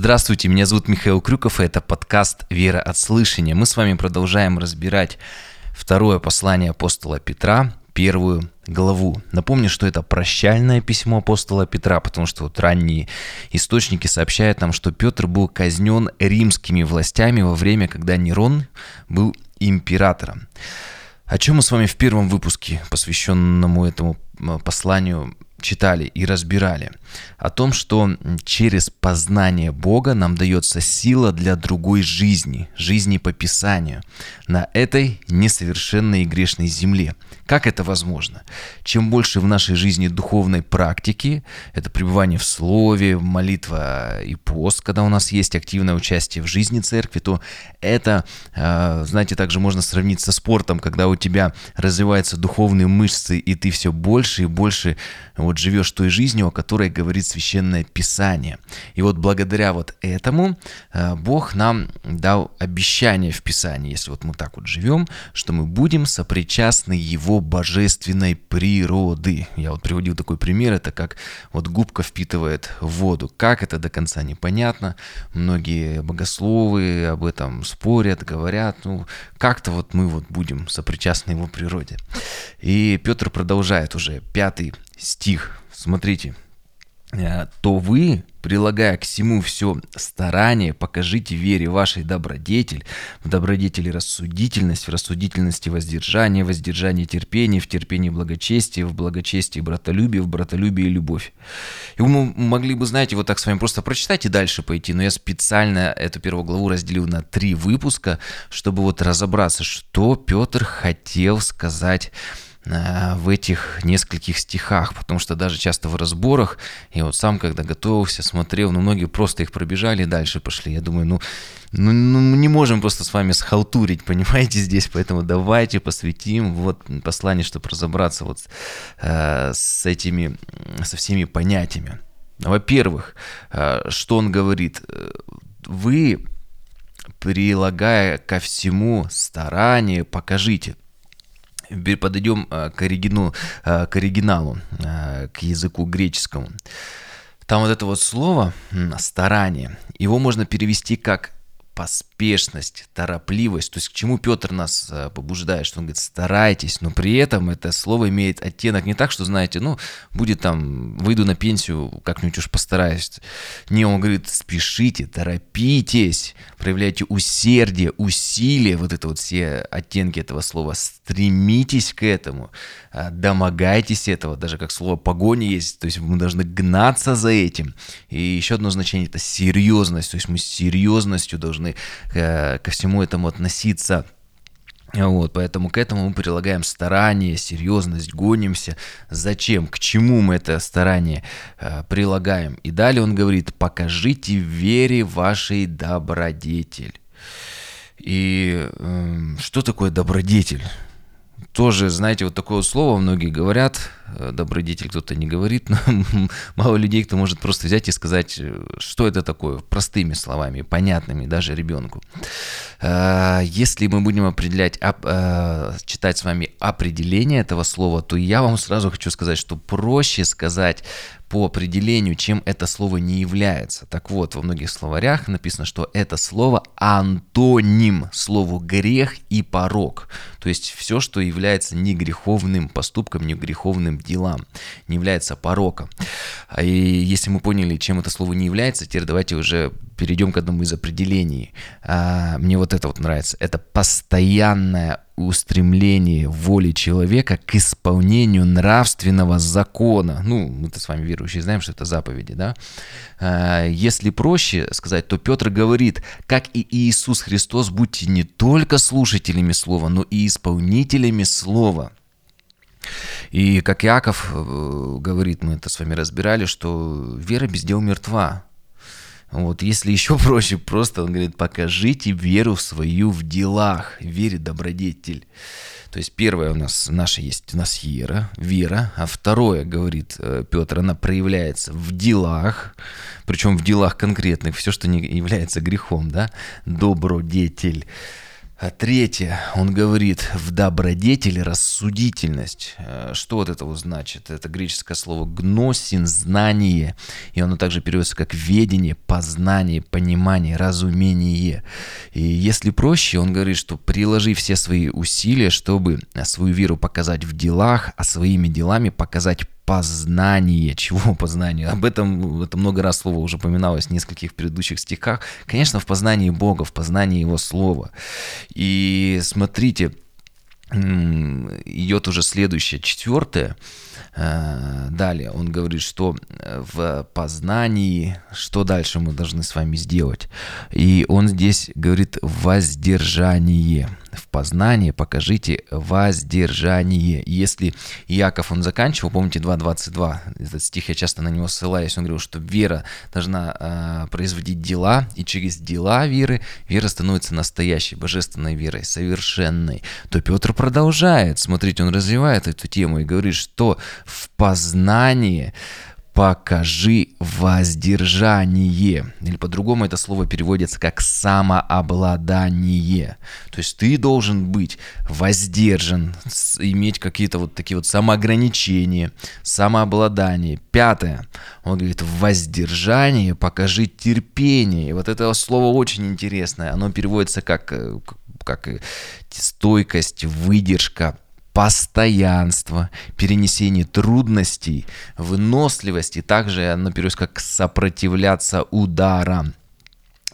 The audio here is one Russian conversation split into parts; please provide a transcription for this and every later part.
Здравствуйте, меня зовут Михаил Крюков, и это подкаст «Вера от слышания». Мы с вами продолжаем разбирать второе послание апостола Петра, первую главу. Напомню, что это прощальное письмо апостола Петра, потому что вот ранние источники сообщают нам, что Петр был казнен римскими властями во время, когда Нерон был императором. О чем мы с вами в первом выпуске, посвященному этому посланию, читали и разбирали о том, что через познание Бога нам дается сила для другой жизни, жизни по Писанию, на этой несовершенной и грешной земле. Как это возможно? Чем больше в нашей жизни духовной практики, это пребывание в Слове, молитва и пост, когда у нас есть активное участие в жизни церкви, то это, а, знаете, также можно сравнить со спортом, когда у тебя развиваются духовные мышцы, и ты все больше и больше вот живешь той жизнью, о которой говорит Священное Писание. И вот благодаря вот этому э, Бог нам дал обещание в Писании, если вот мы так вот живем, что мы будем сопричастны Его божественной природы. Я вот приводил такой пример, это как вот губка впитывает воду. Как это до конца непонятно. Многие богословы об этом спорят, говорят. Ну, как-то вот мы вот будем сопричастны Его природе. И Петр продолжает уже пятый стих. Смотрите. Э, то вы, прилагая к всему все старание, покажите вере вашей добродетель, в добродетели рассудительность, в рассудительности воздержание, в воздержании терпение, в терпении благочестие, в благочестии братолюбие, в братолюбии любовь. И вы могли бы, знаете, вот так с вами просто прочитать и дальше пойти, но я специально эту первую главу разделил на три выпуска, чтобы вот разобраться, что Петр хотел сказать в этих нескольких стихах, потому что даже часто в разборах, и вот сам, когда готовился, смотрел, ну, многие просто их пробежали и дальше пошли. Я думаю, ну, ну, ну мы не можем просто с вами схалтурить, понимаете, здесь, поэтому давайте посвятим вот послание, чтобы разобраться вот э, с этими, со всеми понятиями. Во-первых, э, что он говорит? Вы, прилагая ко всему старание, покажите – подойдем э, к, оригину, э, к оригиналу, э, к языку греческому. Там вот это вот слово «старание», его можно перевести как поспешность, торопливость. То есть к чему Петр нас э, побуждает, что он говорит, старайтесь, но при этом это слово имеет оттенок не так, что, знаете, ну, будет там, выйду на пенсию, как-нибудь уж постараюсь. Не, он говорит, спешите, торопитесь, проявляйте усердие, усилие, вот это вот все оттенки этого слова, стремитесь к этому, э, домогайтесь этого, даже как слово погони есть, то есть мы должны гнаться за этим. И еще одно значение это серьезность, то есть мы с серьезностью должны должны э, ко всему этому относиться. Вот, поэтому к этому мы прилагаем старание, серьезность, гонимся. Зачем? К чему мы это старание э, прилагаем? И далее он говорит, покажите вере вашей добродетель. И э, что такое добродетель? Тоже, знаете, вот такое слово многие говорят, э, добродетель кто-то не говорит, но мало людей, кто может просто взять и сказать, э, что это такое, простыми словами, понятными даже ребенку. Э, если мы будем определять, читать с вами определение этого слова, то я вам сразу хочу сказать, что проще сказать по определению, чем это слово не является. Так вот, во многих словарях написано, что это слово антоним слову грех и порог. То есть все, что является не греховным поступком, не греховным делам, не является пороком. И если мы поняли, чем это слово не является, теперь давайте уже перейдем к одному из определений. А, мне вот это вот нравится. Это постоянное устремление воли человека к исполнению нравственного закона. Ну, мы-то с вами верующие знаем, что это заповеди, да? А, если проще сказать, то Петр говорит, как и Иисус Христос, будьте не только слушателями слова, но и исполнителями слова. И как Иаков э, говорит, мы это с вами разбирали, что вера без дел мертва. Вот, если еще проще, просто он говорит, покажите веру свою в делах, вере добродетель. То есть первое у нас, наша есть, у нас вера, вера, а второе, говорит э, Петр, она проявляется в делах, причем в делах конкретных, все, что не является грехом, да, добродетель. А третье, он говорит, в добродетели рассудительность. Э, что вот это вот значит? Это греческое слово гносин, знание. И оно также переводится как ведение, познание, понимание, разумение. И если проще, он говорит, что приложи все свои усилия, чтобы свою веру показать в делах, а своими делами показать познание. Чего познание? Об этом это много раз слово уже упоминалось в нескольких предыдущих стихах. Конечно, в познании Бога, в познании Его Слова. И смотрите, идет уже следующее, четвертое. Э, далее он говорит, что в познании, что дальше мы должны с вами сделать. И он здесь говорит воздержание в познании покажите воздержание. Если Яков, он заканчивал, помните 2.22, этот стих, я часто на него ссылаюсь, он говорил, что вера должна э, производить дела, и через дела веры вера становится настоящей, божественной верой, совершенной. То Петр продолжает, смотрите, он развивает эту тему и говорит, что в познании покажи воздержание. Или по-другому это слово переводится как самообладание. То есть ты должен быть воздержан, иметь какие-то вот такие вот самоограничения, самообладание. Пятое. Он говорит, воздержание покажи терпение. И вот это слово очень интересное. Оно переводится как, э, как стойкость, выдержка, постоянство, перенесение трудностей, выносливости, также оно переводится как сопротивляться ударам.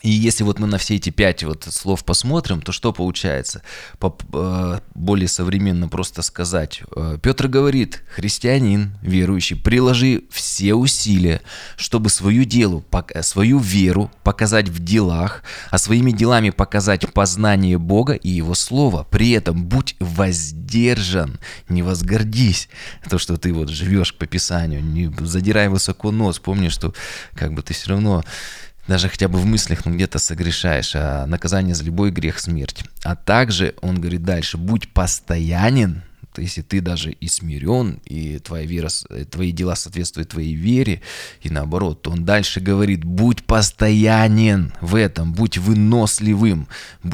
И если вот мы на все эти пять вот слов посмотрим, то что получается? По, э, более современно просто сказать. Э, Петр говорит, христианин, верующий, приложи все усилия, чтобы свою, делу, свою веру показать в делах, а своими делами показать познание Бога и Его Слова. При этом будь воздержан, не возгордись. То, что ты вот живешь по Писанию, не задирай высоко нос. Помни, что как бы ты все равно даже хотя бы в мыслях, ну где-то согрешаешь, а наказание за любой грех – смерть. А также, он говорит дальше, будь постоянен, то если ты даже и смирен, и твоя вера, твои дела соответствуют твоей вере, и наоборот, то он дальше говорит, будь постоянен в этом, будь выносливым,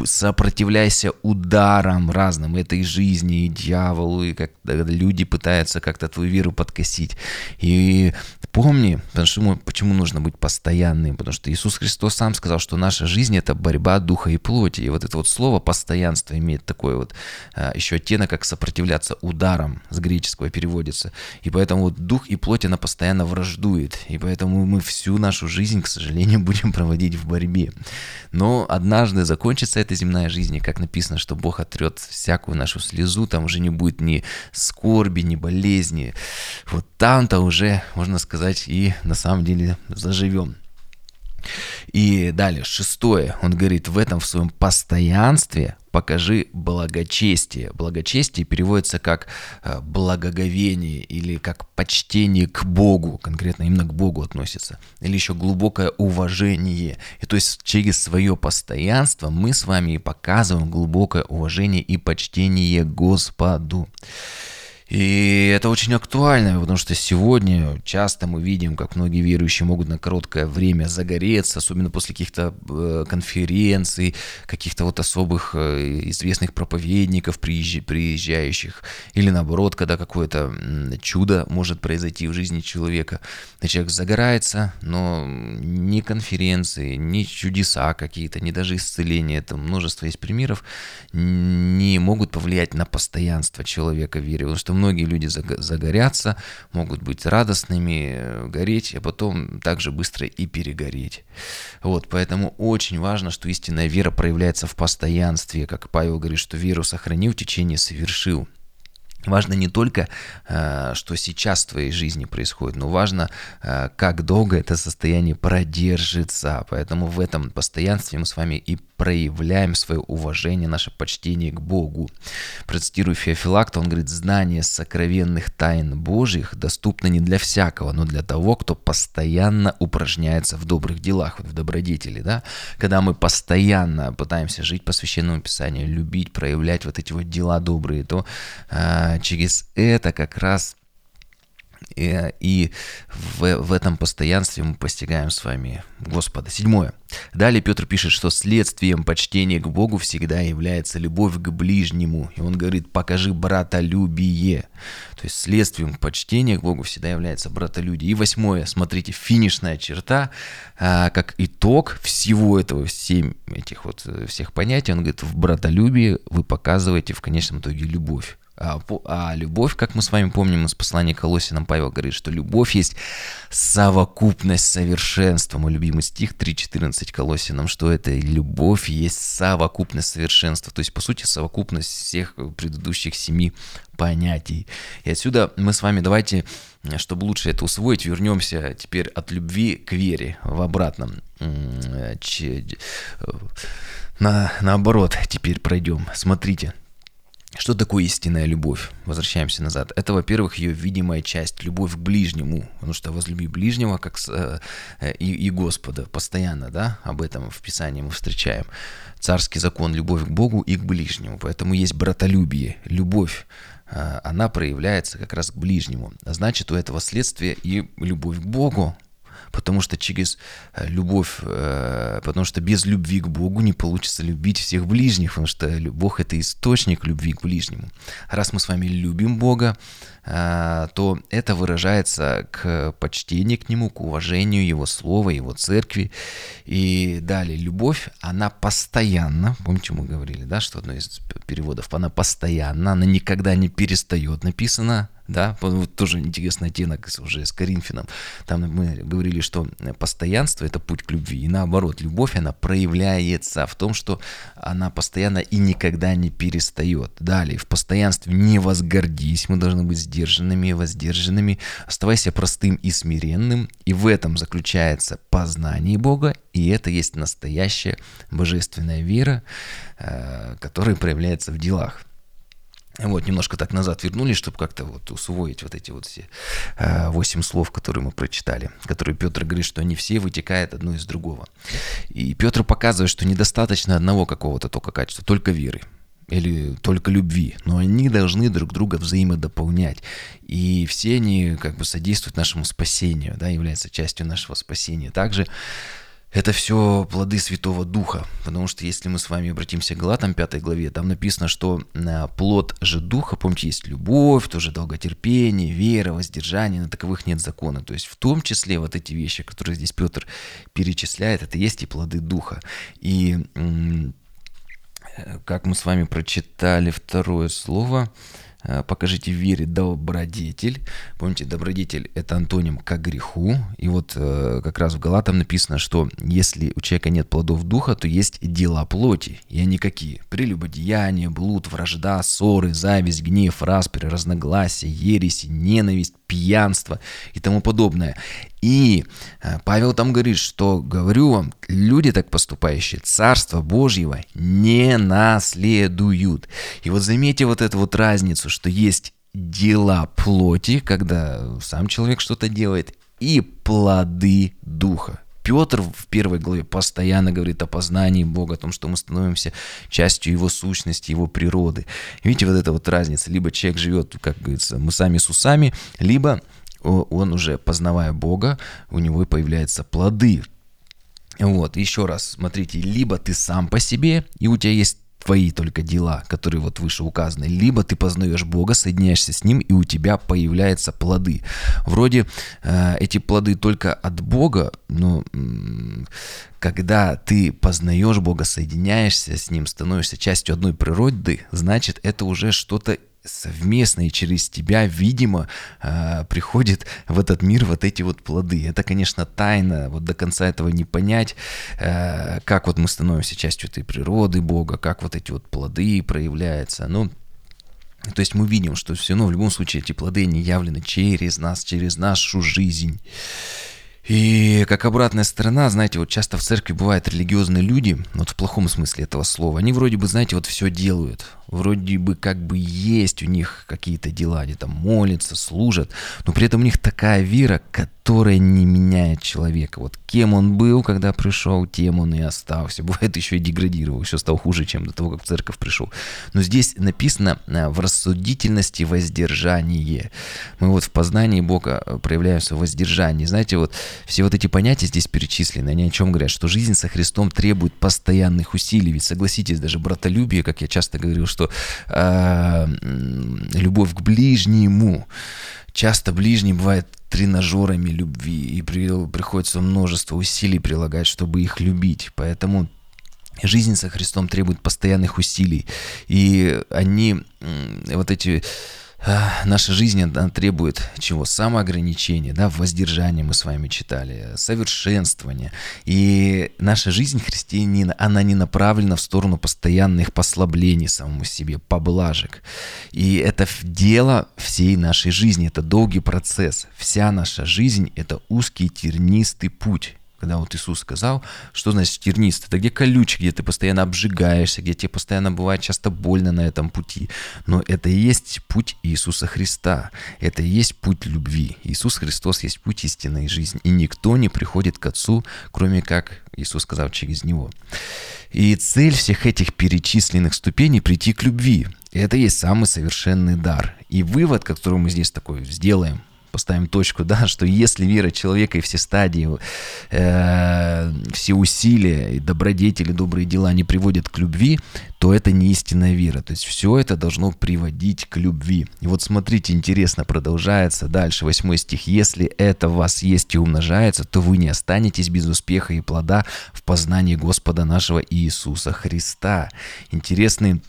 сопротивляйся ударам разным этой жизни, и дьяволу, и как люди пытаются как-то твою веру подкосить. И помни, почему, почему нужно быть постоянным, потому что Иисус Христос сам сказал, что наша жизнь это борьба духа и плоти. И вот это вот слово постоянство имеет такой вот а, еще оттенок, как сопротивляться ударом, с греческого переводится. И поэтому вот дух и плоть она постоянно враждует. И поэтому мы всю нашу жизнь, к сожалению, будем проводить в борьбе. Но однажды закончится эта земная жизнь, и как написано, что Бог отрет всякую нашу слезу, там уже не будет ни скорби, ни болезни. Вот там-то уже, можно сказать, и на самом деле заживем. И далее, шестое, он говорит, в этом в своем постоянстве покажи благочестие. Благочестие переводится как э, благоговение или как почтение к Богу, конкретно именно к Богу относится, или еще глубокое уважение. И то есть через свое постоянство мы с вами и показываем глубокое уважение и почтение Господу. И это очень актуально, потому что сегодня часто мы видим, как многие верующие могут на короткое время загореться, особенно после каких-то э, конференций, каких-то вот особых э, известных проповедников, приезжающих, или наоборот, когда какое-то чудо может произойти в жизни человека. И человек загорается, но ни конференции, ни чудеса какие-то, ни даже исцеления, это множество есть примеров, не могут повлиять на постоянство человека в вере, потому что многие люди загорятся, могут быть радостными, э, гореть, а потом также быстро и перегореть. Вот, поэтому очень важно, что истинная вера проявляется в постоянстве, как Павел говорит, что веру сохранил, течение совершил. Важно не только, э, что сейчас в твоей жизни происходит, но важно, э, как долго это состояние продержится. Поэтому в этом постоянстве мы с вами и проявляем свое уважение, наше почтение к Богу. Процитирую Феофилакта, он говорит, знание сокровенных тайн Божьих доступно не для всякого, но для того, кто постоянно упражняется в добрых делах, вот в добродетели, да? Когда мы постоянно пытаемся жить по Священному Писанию, любить, проявлять вот эти вот дела добрые, то э, через это как раз И, и в, в этом постоянстве мы постигаем с вами Господа. Седьмое. Далее Петр пишет, что следствием почтения к Богу всегда является любовь к ближнему. И он говорит, покажи братолюбие. То есть следствием почтения к Богу всегда является братолюбие. И восьмое, смотрите, финишная черта, а, как итог всего этого, всем этих вот э, всех понятий, он говорит, в братолюбии вы показываете в конечном итоге любовь. А, а любовь, как мы с вами помним из послания Колосинам, Павел говорит, что любовь есть совокупность совершенства. Мой любимый стих 3.14 Колосинам, что это любовь есть совокупность совершенства. То есть, по сути, совокупность всех предыдущих семи понятий. И отсюда мы с вами давайте, чтобы лучше это усвоить, вернемся теперь от любви к вере в обратном. На, наоборот, теперь пройдем. Смотрите. Что такое истинная любовь? Возвращаемся назад. Это, во-первых, ее видимая часть, любовь к ближнему, потому что возлюби ближнего как с, э, и, и Господа постоянно, да, об этом в Писании мы встречаем. Царский закон, любовь к Богу и к ближнему, поэтому есть братолюбие, любовь, э, она проявляется как раз к ближнему. Значит, у этого следствия и любовь к Богу, потому что через э, любовь, э, потому что без любви к Богу не получится любить всех ближних, потому что Бог — это источник любви к ближнему. Раз мы с вами любим Бога, э, то это выражается к почтению к Нему, к уважению Его Слова, Его Церкви. И далее, любовь, она постоянно, помните, мы говорили, да, что одно из переводов, она постоянно, она никогда не перестает, написано, да, вот тоже интересный оттенок уже с Коринфяном. Там мы говорили, что постоянство – это путь к любви, и наоборот, любовь, она проявляется в том, что она постоянно и никогда не перестает. Далее, в постоянстве не возгордись, мы должны быть сдержанными и воздержанными, оставайся простым и смиренным, и в этом заключается познание Бога, и это есть настоящая божественная вера, э, которая проявляется в делах. Вот, немножко так назад вернулись, чтобы как-то вот усвоить вот эти вот все э, восемь слов, которые мы прочитали, которые Петр говорит, что они все вытекают одно из другого. И Петр показывает, что недостаточно одного какого-то только качества, только веры или только любви, но они должны друг друга взаимодополнять. И все они как бы содействуют нашему спасению, да, являются частью нашего спасения. Также это все плоды Святого Духа, потому что если мы с вами обратимся к Галатам 5 главе, там написано, что э, плод же Духа, помните, есть любовь, тоже долготерпение, вера, воздержание, на таковых нет закона. То есть в том числе вот эти вещи, которые здесь Петр перечисляет, это есть и плоды Духа. И э, как мы с вами прочитали второе слово, покажите в вере добродетель. Помните, добродетель – это антоним к греху. И вот э, как раз в Галатам написано, что если у человека нет плодов духа, то есть дела плоти. И они какие? Прелюбодеяние, блуд, вражда, ссоры, зависть, гнев, распри, разногласия, ереси, ненависть, пьянство и тому подобное. И э, Павел там говорит, что, говорю вам, люди так поступающие, Царство Божьего не наследуют. И вот заметьте вот эту вот разницу, что есть дела плоти, когда сам человек что-то делает, и плоды духа. Петр в первой главе постоянно говорит о познании Бога, о том, что мы становимся частью Его сущности, Его природы. Видите, вот эта вот разница. Либо человек живет, как говорится, мы сами с усами, либо он уже, познавая Бога, у него появляются плоды. Вот, еще раз, смотрите, либо ты сам по себе, и у тебя есть твои только дела, которые вот выше указаны, либо ты познаешь Бога, соединяешься с Ним, и у тебя появляются плоды. Вроде э, эти плоды только от Бога, но э, когда ты познаешь Бога, соединяешься с Ним, становишься частью одной природы, значит это уже что-то совместно и через тебя, видимо, э, приходит в этот мир вот эти вот плоды. Это, конечно, тайна, вот до конца этого не понять, э, как вот мы становимся частью этой природы Бога, как вот эти вот плоды проявляются. Ну, то есть мы видим, что все равно в любом случае эти плоды не явлены через нас, через нашу жизнь. И как обратная сторона, знаете, вот часто в церкви бывают религиозные люди, вот в плохом смысле этого слова, они вроде бы, знаете, вот все делают. Вроде бы как бы есть у них какие-то дела, они там молятся, служат, но при этом у них такая вера, которая не меняет человека. Вот кем он был, когда пришел, тем он и остался. Бывает еще и деградировал, еще стал хуже, чем до того, как в церковь пришел. Но здесь написано э, в рассудительности воздержание. Мы вот в познании Бога э, проявляемся в воздержании. Знаете, вот все вот эти понятия здесь перечислены, они о чем говорят? Что жизнь со Христом требует постоянных усилий. Ведь согласитесь, даже братолюбие, как я часто говорил, что э, любовь к ближнему, часто ближний бывает тренажерами любви, и при, приходится множество усилий прилагать, чтобы их любить. Поэтому жизнь со Христом требует постоянных усилий. И они, вот эти наша жизнь она требует чего? Самоограничения, да, воздержания мы с вами читали, совершенствования. И наша жизнь христианина, она не направлена в сторону постоянных послаблений самому себе, поблажек. И это дело всей нашей жизни, это долгий процесс. Вся наша жизнь – это узкий тернистый путь когда вот Иисус сказал, что значит тернист? Это где колючий, где ты постоянно обжигаешься, где тебе постоянно бывает часто больно на этом пути. Но это и есть путь Иисуса Христа. Это и есть путь любви. Иисус Христос есть путь истинной жизни. И никто не приходит к Отцу, кроме как Иисус сказал через Него. И цель всех этих перечисленных ступеней – прийти к любви. И это и есть самый совершенный дар. И вывод, который мы здесь такой сделаем, поставим точку, да, что если вера человека и все стадии, э, все усилия и добродетели, добрые дела не приводят к любви, то это не истинная вера. То есть все это должно приводить к любви. И вот смотрите, интересно, продолжается дальше, восьмой стих. «Если это в вас есть и умножается, то вы не останетесь без успеха и плода в познании Господа нашего Иисуса Христа». Интересный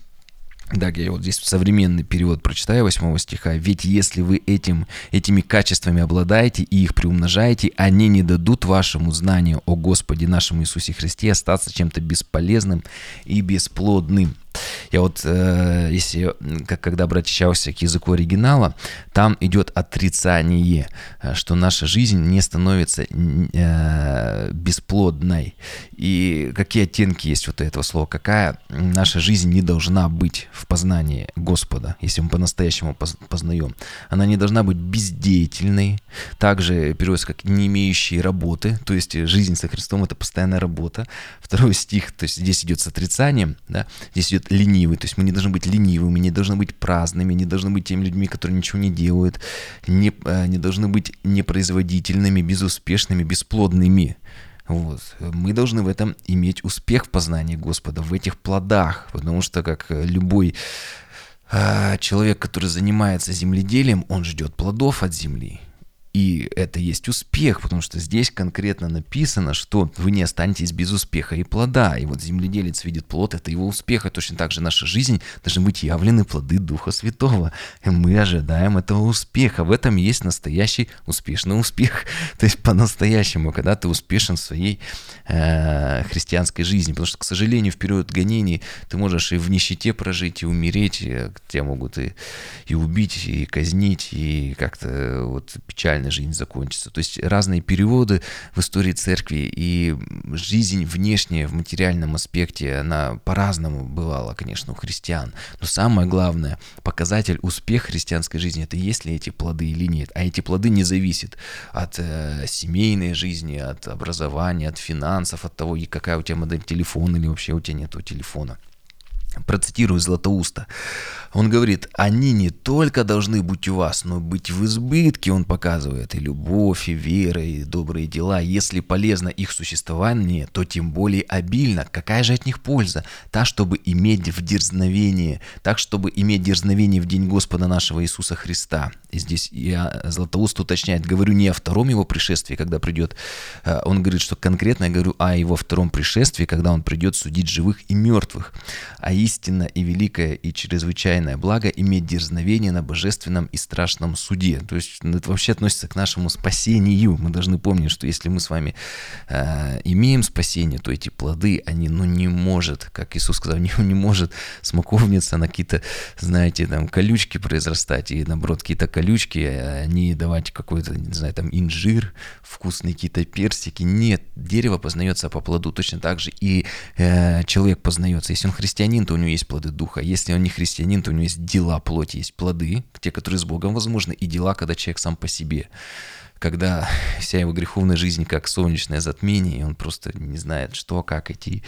да, я вот здесь современный перевод прочитаю 8 стиха. «Ведь если вы этим, этими качествами обладаете и их приумножаете, они не дадут вашему знанию о Господе нашему Иисусе Христе остаться чем-то бесполезным и бесплодным». Я вот, э, если, как, когда обращался к языку оригинала, там идет отрицание, э, что наша жизнь не становится э, бесплодной. И какие оттенки есть вот этого слова? Какая наша жизнь не должна быть в познании Господа, если мы по-настоящему познаем? Она не должна быть бездеятельной, также переводится как не имеющей работы, то есть жизнь со Христом – это постоянная работа. Второй стих, то есть здесь идет с отрицанием, да? здесь идет будет ленивый. То есть мы не должны быть ленивыми, не должны быть праздными, не должны быть теми людьми, которые ничего не делают, не, э, не должны быть непроизводительными, безуспешными, бесплодными. Вот. Мы должны в этом иметь успех в познании Господа, в этих плодах, потому что как любой э, человек, который занимается земледелием, он ждет плодов от земли. И это есть успех, потому что здесь конкретно написано, что вы не останетесь без успеха и плода. И вот земледелец видит плод, это его успех. И точно так же наша жизнь должны быть явлены плоды Духа Святого. И мы ожидаем этого успеха. В этом есть настоящий успешный успех. То есть по-настоящему, когда ты успешен в своей э, христианской жизни. Потому что, к сожалению, в период гонений ты можешь и в нищете прожить, и умереть. И тебя могут и, и убить, и казнить, и как-то вот печально реально жизнь закончится. То есть разные переводы в истории церкви и жизнь внешняя в материальном аспекте, она по-разному бывала, конечно, у христиан. Но самое главное, показатель успеха христианской жизни, это есть ли эти плоды или нет. А эти плоды не зависят от э, семейной жизни, от образования, от финансов, от того, какая у тебя модель телефона или вообще у тебя нету телефона. Процитирую Златоуста. Он говорит, они не только должны быть у вас, но быть в избытке, он показывает, и любовь, и вера, и добрые дела. Если полезно их существование, то тем более обильно. Какая же от них польза? Та, чтобы иметь в дерзновение, так, чтобы иметь дерзновение в день Господа нашего Иисуса Христа. И здесь я, Златоуст уточняет, говорю не о втором его пришествии, когда придет. Э, он говорит, что конкретно я говорю о его втором пришествии, когда он придет судить живых и мертвых. А истинно и великое и чрезвычайное благо иметь дерзновение на божественном и страшном суде. То есть ну, это вообще относится к нашему спасению. Мы должны помнить, что если мы с вами э, имеем спасение, то эти плоды, они, ну, не может, как Иисус сказал, не, не может смоковница на какие-то, знаете, там, колючки произрастать, и, наоборот, какие-то колючки, они давать какой-то, не знаю, там, инжир, вкусные какие-то персики. Нет, дерево познается по плоду точно так же, и э, человек познается. Если он христианин, то у него есть плоды духа. Если он не христианин, то у него есть дела плоти, есть плоды, те, которые с Богом возможны, и дела, когда человек сам по себе когда вся его греховная жизнь как солнечное затмение, и он просто не знает, что, как идти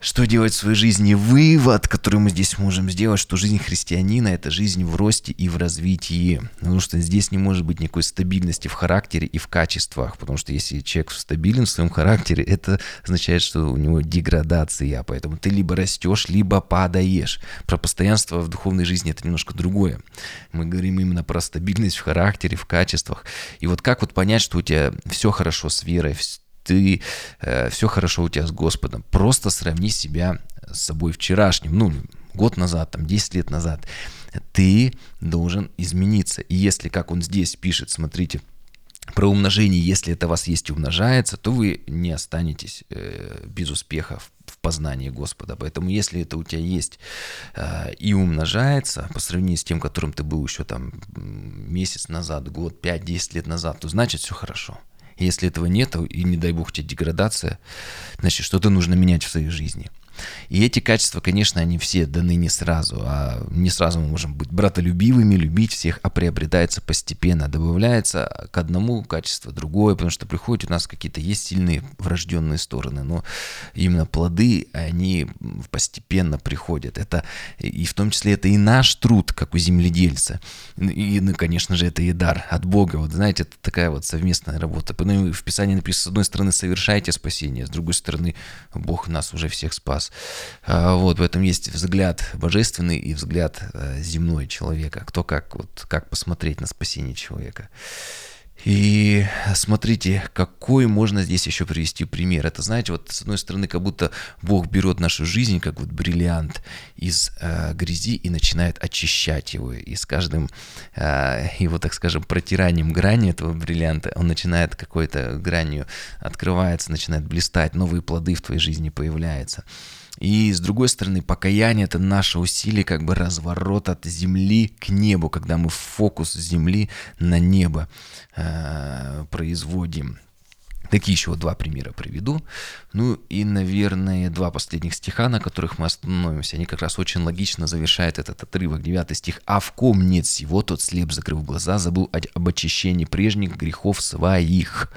что делать в своей жизни. Вывод, который мы здесь можем сделать, что жизнь христианина – это жизнь в росте и в развитии. Потому что здесь не может быть никакой стабильности в характере и в качествах. Потому что если человек стабилен в своем характере, это означает, что у него деградация. Поэтому ты либо растешь, либо падаешь. Про постоянство в духовной жизни это немножко другое. Мы говорим именно про стабильность в характере, в качествах. И вот как вот понять, что у тебя все хорошо с верой, ты, э, все хорошо у тебя с Господом. Просто сравни себя с собой вчерашним, ну, год назад, там, 10 лет назад. Ты должен измениться. И если, как он здесь пишет, смотрите, про умножение, если это у вас есть умножается, то вы не останетесь э, без успеха в, в познании Господа. Поэтому если это у тебя есть э, и умножается по сравнению с тем, которым ты был еще там месяц назад, год, 5-10 лет назад, то значит все хорошо. Если этого нет, и не дай бог тебе деградация, значит, что-то нужно менять в своей жизни. И эти качества, конечно, они все даны не сразу, а не сразу мы можем быть братолюбивыми, любить всех, а приобретается постепенно, добавляется к одному качество другое, потому что приходят у нас какие-то есть сильные врожденные стороны, но именно плоды, они постепенно приходят. Это и в том числе это и наш труд, как у земледельца. И, ну, конечно же, это и дар от Бога. Вот знаете, это такая вот совместная работа. Ну, в Писании написано, с одной стороны, совершайте спасение, с другой стороны, Бог нас уже всех спас нас. А, вот, в этом есть взгляд божественный и взгляд э, земной человека. Кто как, вот, как посмотреть на спасение человека. И смотрите, какой можно здесь еще привести пример. Это, знаете, вот с одной стороны, как будто Бог берет нашу жизнь, как вот бриллиант из э, грязи и начинает очищать его. И с каждым э, его, так скажем, протиранием грани этого бриллианта, он начинает какой-то гранью открывается, начинает блистать, новые плоды в твоей жизни появляются. И с другой стороны, покаяние – это наше усилие, как бы разворот от земли к небу, когда мы фокус земли на небо э, производим. Такие еще два примера приведу. Ну и, наверное, два последних стиха, на которых мы остановимся. Они как раз очень логично завершают этот отрывок. Девятый стих. «А в ком нет всего, тот слеп, закрыв глаза, забыл об очищении прежних грехов своих».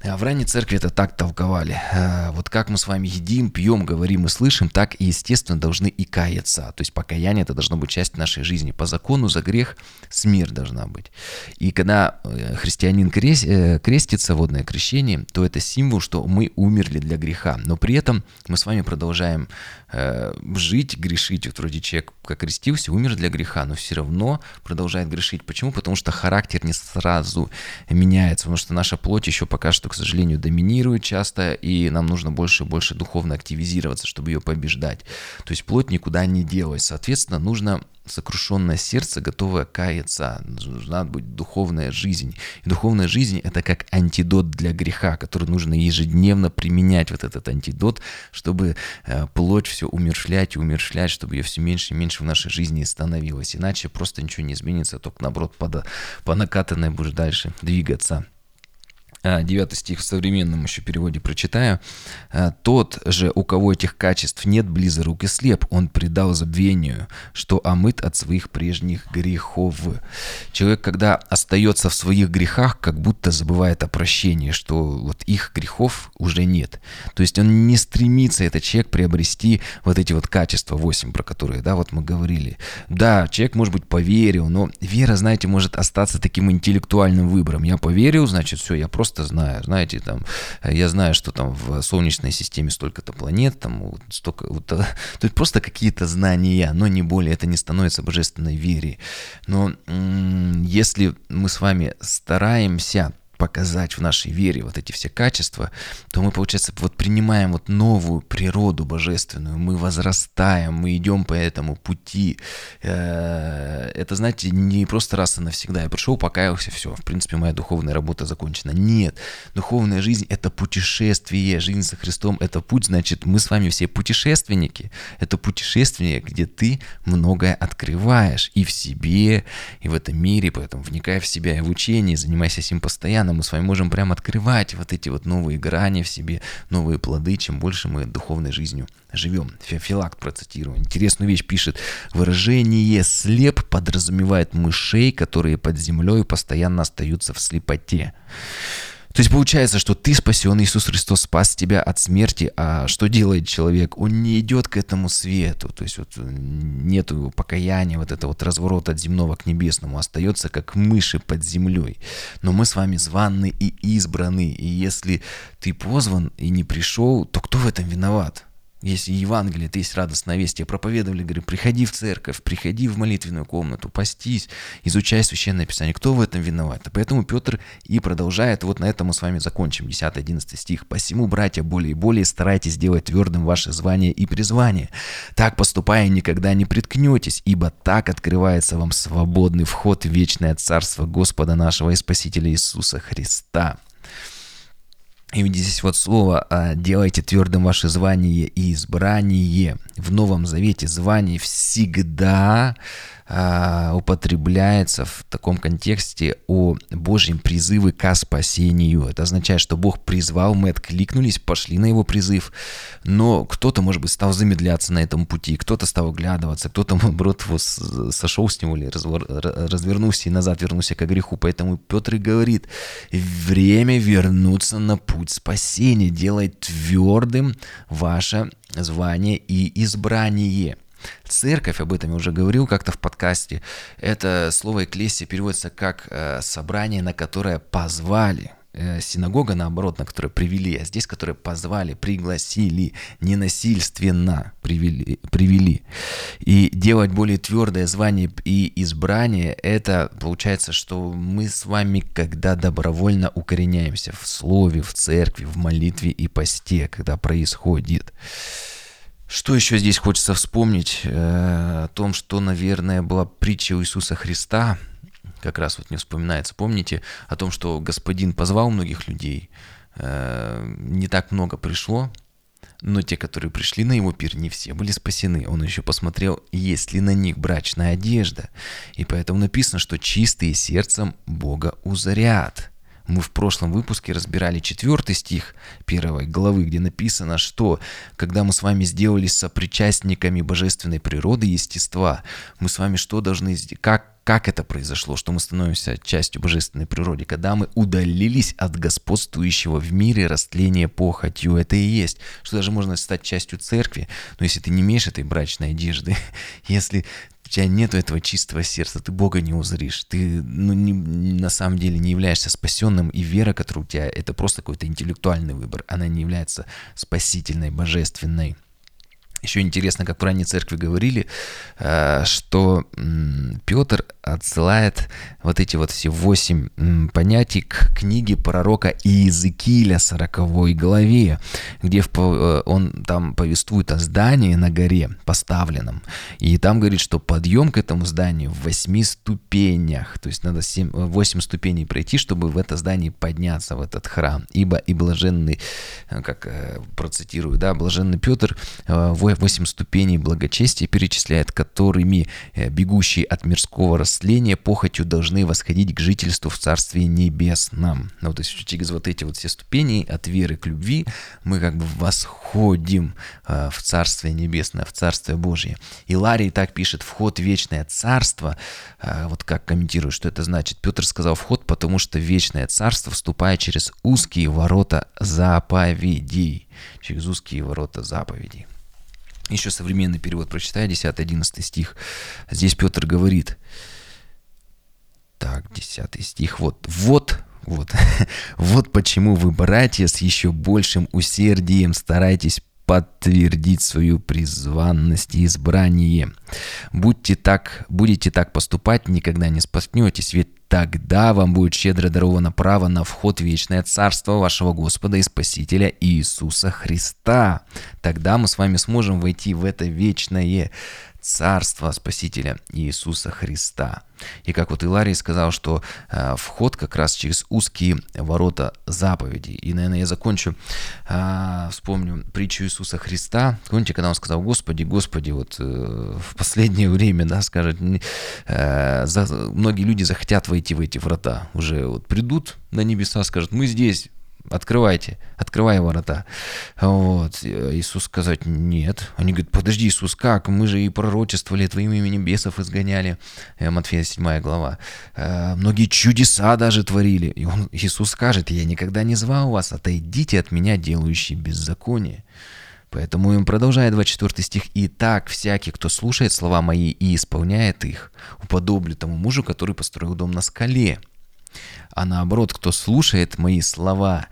А в ранней церкви это так толковали. А, вот как мы с вами едим, пьем, говорим и слышим, так и, естественно, должны и каяться. То есть покаяние это должно быть часть нашей жизни. По закону за грех смерть должна быть. И когда э, христианин э, крестится, водное крещение, то это символ, что мы умерли для греха. Но при этом мы с вами продолжаем э, жить, грешить. Вот вроде человек как крестился, умер для греха, но все равно продолжает грешить. Почему? Потому что характер не сразу меняется, потому что наша плоть еще пока что, к сожалению, доминирует часто, и нам нужно больше и больше духовно активизироваться, чтобы ее побеждать. То есть плоть никуда не делась. Соответственно, нужно сокрушенное сердце, готовое каяться. Нужна быть духовная жизнь. И духовная жизнь – это как антидот для греха, который нужно ежедневно применять, вот этот антидот, чтобы э, плоть все умершлять и умершлять, чтобы ее все меньше и меньше в нашей жизни становилось. Иначе просто ничего не изменится, только наоборот по, по накатанной будешь дальше двигаться. А, девятый стих в современном еще переводе прочитаю. А, «Тот же, у кого этих качеств нет, близорук и слеп, он предал забвению, что омыт от своих прежних грехов». Человек, когда остается в своих грехах, как будто забывает о прощении, что вот их грехов уже нет. То есть он не стремится, этот человек, приобрести вот эти вот качества 8, про которые, да, вот мы говорили. Да, человек, может быть, поверил, но вера, знаете, может остаться таким интеллектуальным выбором. Я поверил, значит, все, я просто просто знаю. Знаете, там, я знаю, что там в Солнечной системе столько-то планет, там вот столько... Вот, то есть просто какие-то знания, но не более. Это не становится божественной верой. Но если мы с вами стараемся показать в нашей вере вот эти все качества, то мы, получается, вот принимаем вот новую природу божественную, мы возрастаем, мы идем по этому пути. Э, это, знаете, не просто раз и навсегда. Я пришел, покаялся, все, в принципе, моя духовная работа закончена. Нет, духовная жизнь — это путешествие, жизнь со Христом — это путь, значит, мы с вами все путешественники. Это путешествие, где ты многое открываешь и в себе, и в этом мире, поэтому вникай в себя и в учение, занимайся этим постоянно, постоянно мы с вами можем прям открывать вот эти вот новые грани в себе, новые плоды, чем больше мы духовной жизнью живем. Феофилакт процитирую. Интересную вещь пишет. Выражение «слеп» подразумевает мышей, которые под землей постоянно остаются в слепоте. То есть получается, что ты спасен, Иисус Христос спас тебя от смерти, а что делает человек? Он не идет к этому свету, то есть вот нету покаяния, вот это вот разворот от земного к небесному, остается как мыши под землей. Но мы с вами званы и избраны, и если ты позван и не пришел, то кто в этом виноват? Если Евангелие, это есть радостная весть, тебе проповедовали, говорю, приходи в церковь, приходи в молитвенную комнату, постись, изучай Священное Писание. Кто в этом виноват? Поэтому Петр и продолжает, вот на этом мы с вами закончим, 10-11 стих. «Посему, братья, более и более старайтесь сделать твердым ваше звание и призвание. Так поступая, никогда не приткнетесь, ибо так открывается вам свободный вход в вечное Царство Господа нашего и Спасителя Иисуса Христа». И здесь вот слово а, «делайте твердым ваше звание и избрание». В Новом Завете звание всегда а, употребляется в таком контексте о Божьем призыве к спасению. Это означает, что Бог призвал, мы откликнулись, пошли на его призыв, но кто-то, может быть, стал замедляться на этом пути, кто-то стал оглядываться, кто-то, наоборот, сошел с него или развернулся и назад вернулся к греху. Поэтому Петр и говорит, время вернуться на путь спасения, делай твердым ваше звание и избрание. Церковь, об этом я уже говорил как-то в подкасте, это слово «экклесия» переводится как э, «собрание, на которое позвали». Э, синагога, наоборот, на которое привели, а здесь, которые позвали, пригласили, ненасильственно привели, привели. И делать более твердое звание и избрание, это получается, что мы с вами, когда добровольно укореняемся в слове, в церкви, в молитве и посте, когда происходит. Что еще здесь хочется вспомнить? Э, о том, что, наверное, была притча у Иисуса Христа, как раз вот не вспоминается. Помните о том, что Господин позвал многих людей, э, не так много пришло, но те, которые пришли на его пир, не все были спасены. Он еще посмотрел, есть ли на них брачная одежда. И поэтому написано, что чистые сердцем Бога узрят. Мы в прошлом выпуске разбирали четвертый стих первой главы, где написано, что когда мы с вами сделались сопричастниками божественной природы и естества, мы с вами что должны? Как как это произошло, что мы становимся частью божественной природы, когда мы удалились от господствующего в мире растления похотью. Это и есть, что даже можно стать частью церкви, но если ты не имеешь этой брачной одежды, если у тебя нет этого чистого сердца, ты Бога не узришь, ты ну, не, на самом деле не являешься спасенным, и вера, которая у тебя, это просто какой-то интеллектуальный выбор, она не является спасительной, божественной. Еще интересно, как в ранней церкви говорили, э, что Петр отсылает вот эти вот все восемь понятий к книге пророка Иезекииля 40 главе, где э, он там повествует о здании на горе поставленном. И там говорит, что подъем к этому зданию в восьми ступенях. То есть надо 7, 8 ступеней пройти, чтобы в это здание подняться, в этот храм. Ибо и блаженный, э, как процитирую, да, блаженный Петр, 8 ступеней благочестия перечисляет, которыми бегущие от мирского растления похотью должны восходить к жительству в Царстве Небесном. Ну, то есть через вот эти вот все ступени от веры к любви мы как бы восходим э, в Царствие Небесное, в Царствие Божье. И Ларий так пишет, вход в вечное Царство, э, вот как комментирует, что это значит. Петр сказал вход, потому что вечное Царство, вступая через узкие ворота заповедей, через узкие ворота заповедей. Еще современный перевод прочитаю, 10-11 стих. Здесь Петр говорит, так, 10 стих, вот, вот, вот, вот почему вы, братья, с еще большим усердием старайтесь подтвердить свою призванность и избрание. Будьте так, будете так поступать, никогда не споткнетесь, ведь тогда вам будет щедро даровано право на вход в вечное царство вашего Господа и Спасителя Иисуса Христа. Тогда мы с вами сможем войти в это вечное Царства Спасителя Иисуса Христа. И как вот Иларий сказал, что э, вход как раз через узкие ворота заповедей. И, наверное, я закончу, э, вспомню притчу Иисуса Христа. Помните, когда он сказал, Господи, Господи, вот э, в последнее время, да, скажет, э, за, многие люди захотят войти в эти врата. Уже вот придут на небеса, скажут, мы здесь, открывайте, открывай ворота. Вот. Иисус сказать, нет. Они говорят, подожди, Иисус, как? Мы же и пророчествовали, твоим именем бесов изгоняли. Э, Матфея 7 глава. Э, многие чудеса даже творили. И он, Иисус скажет, я никогда не звал вас, отойдите от меня, делающие беззаконие. Поэтому он продолжает 24 стих. «И так всякий, кто слушает слова мои и исполняет их, уподоблю тому мужу, который построил дом на скале, а наоборот, кто слушает мои слова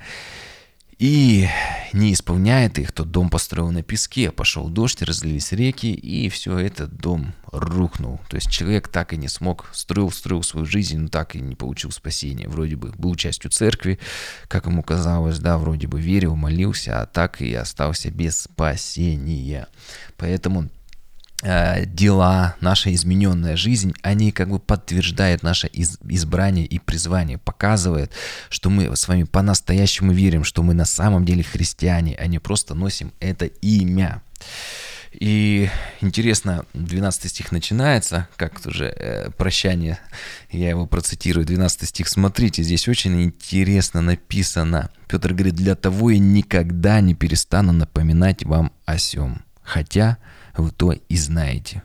и не исполняет их, тот дом построил на песке, пошел дождь, разлились реки, и все, этот дом рухнул. То есть человек так и не смог, строил, строил свою жизнь, но так и не получил спасения. Вроде бы был частью церкви, как ему казалось, да, вроде бы верил, молился, а так и остался без спасения. Поэтому дела, наша измененная жизнь, они как бы подтверждают наше избрание и призвание, показывают, что мы с вами по-настоящему верим, что мы на самом деле христиане, а не просто носим это имя. И интересно, 12 стих начинается, как уже э, прощание, я его процитирую, 12 стих, смотрите, здесь очень интересно написано. Петр говорит, для того я никогда не перестану напоминать вам о сем, хотя вы то и знаете.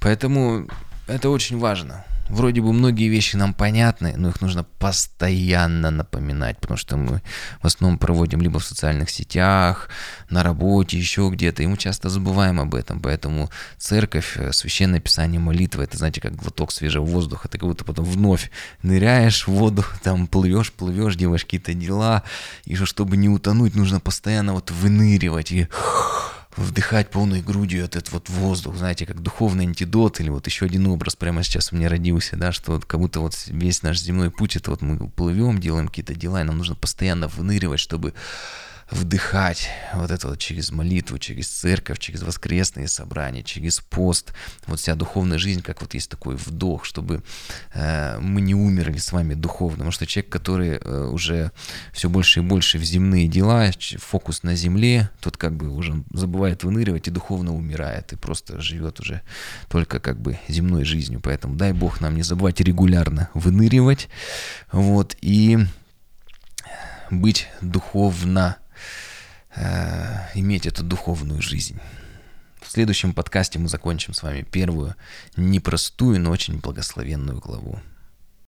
Поэтому это очень важно. Вроде бы многие вещи нам понятны, но их нужно постоянно напоминать, потому что мы в основном проводим либо в социальных сетях, на работе, еще где-то, и мы часто забываем об этом. Поэтому церковь, э, священное писание, молитва, это, знаете, как глоток свежего воздуха. Ты как будто потом вновь ныряешь в воду, там плывешь, плывешь, делаешь какие-то дела, и чтобы не утонуть, нужно постоянно вот выныривать и вдыхать полной грудью этот вот воздух, знаете, как духовный антидот, или вот еще один образ прямо сейчас у меня родился, да, что вот как будто вот весь наш земной путь, это вот мы плывем, делаем какие-то дела, и нам нужно постоянно выныривать, чтобы вдыхать вот это вот через молитву, через церковь, через воскресные собрания, через пост. Вот вся духовная жизнь, как вот есть такой вдох, чтобы э, мы не умерли с вами духовно. Потому что человек, который э, уже все больше и больше в земные дела, фокус на земле, тот как бы уже забывает выныривать и духовно умирает, и просто живет уже только как бы земной жизнью. Поэтому дай Бог нам не забывать регулярно выныривать, вот, и быть духовно э, иметь эту духовную жизнь. В следующем подкасте мы закончим с вами первую непростую, но очень благословенную главу.